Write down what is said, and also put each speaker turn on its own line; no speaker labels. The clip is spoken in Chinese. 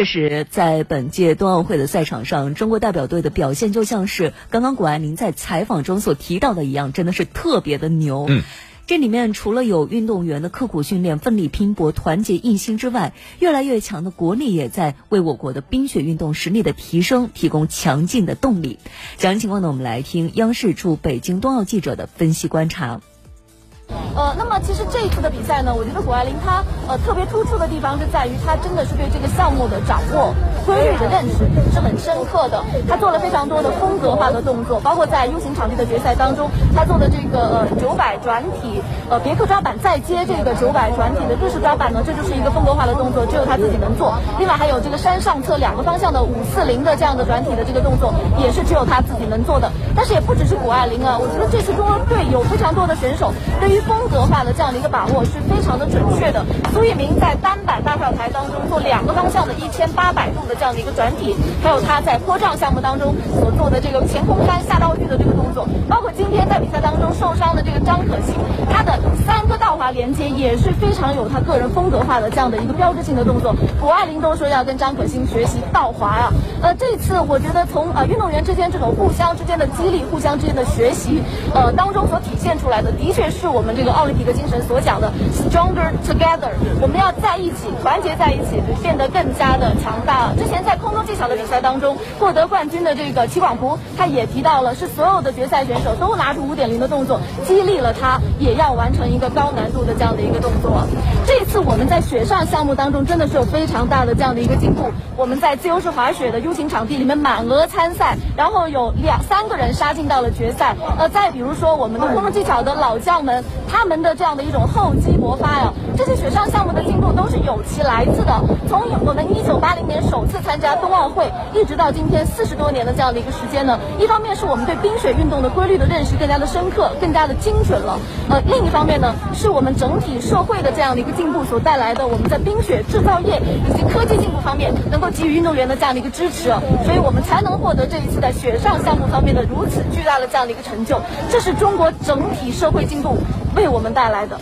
这是在本届冬奥会的赛场上，中国代表队的表现就像是刚刚谷爱凌在采访中所提到的一样，真的是特别的牛。
嗯。
这里面除了有运动员的刻苦训练、奋力拼搏、团结一心之外，越来越强的国力也在为我国的冰雪运动实力的提升提供强劲的动力。详细情况呢，我们来听央视驻北京冬奥记者的分析观察。
呃，那么其实这一次的比赛呢，我觉得谷爱凌她呃特别突出的地方是在于她真的是对这个项目的掌握、规律的认识是很深刻的。她做了非常多的风格化的动作，包括在 U 型场地的决赛当中，她做的这个呃九百转体，呃别克抓板再接这个九百转体的日式抓板呢，这就是一个风格化的动作，只有她自己能做。另外还有这个山上侧两个方向的五四零的这样的转体的这个动作，也是只有她自己能做的。但是也不只是谷爱凌啊，我觉得这次中国队有非常多的选手对于风策划的这样的一个把握是非常的准确的。苏翊鸣在单板大跳台当中做两个方向的一千八百度的这样的一个转体，还有他在坡障项目当中所做的这个前空翻下道具的这个动作，包括今天在比赛当中受伤的这个张可欣，连接也是非常有他个人风格化的这样的一个标志性的动作。谷爱凌都说要跟张可欣学习倒滑啊。呃，这次我觉得从呃运动员之间这种互相之间的激励、互相之间的学习，呃当中所体现出来的，的确是我们这个奥林匹克精神所讲的 stronger together。我们要在一起，团结在一起，变得更加的强大。之前在空中技巧的比赛当中获得冠军的这个齐广璞，他也提到了，是所有的决赛选手都拿出五点零的动作，激励了他，也要完成一个高难度的这样的一个动作。这次我们在雪上项目当中真的是有非常大的这样的一个进步。我们在自由式滑雪的 U 型场地里面满额参赛，然后有两三个人杀进到了决赛。呃，再比如说我们的空中技巧的老将们，他们的这样的一种厚积薄发呀，这些雪上项目的进步都是有其来自的。从我们一九八零年首次参加冬奥会，一直到今天四十多年的这样的一个时间呢，一方面是我们对冰雪运动的规律的认识更加的深刻，更加的精准了。呃，另一方面呢，是我们整体社会的这样的一个进步所带来的，我们在冰雪制造业以及科技进步方面能够给予运动员的这样的一个支持，所以我们才能获得这一次在雪上项目方面的如此巨大的这样的一个成就。这是中国整体社会进步为我们带来的。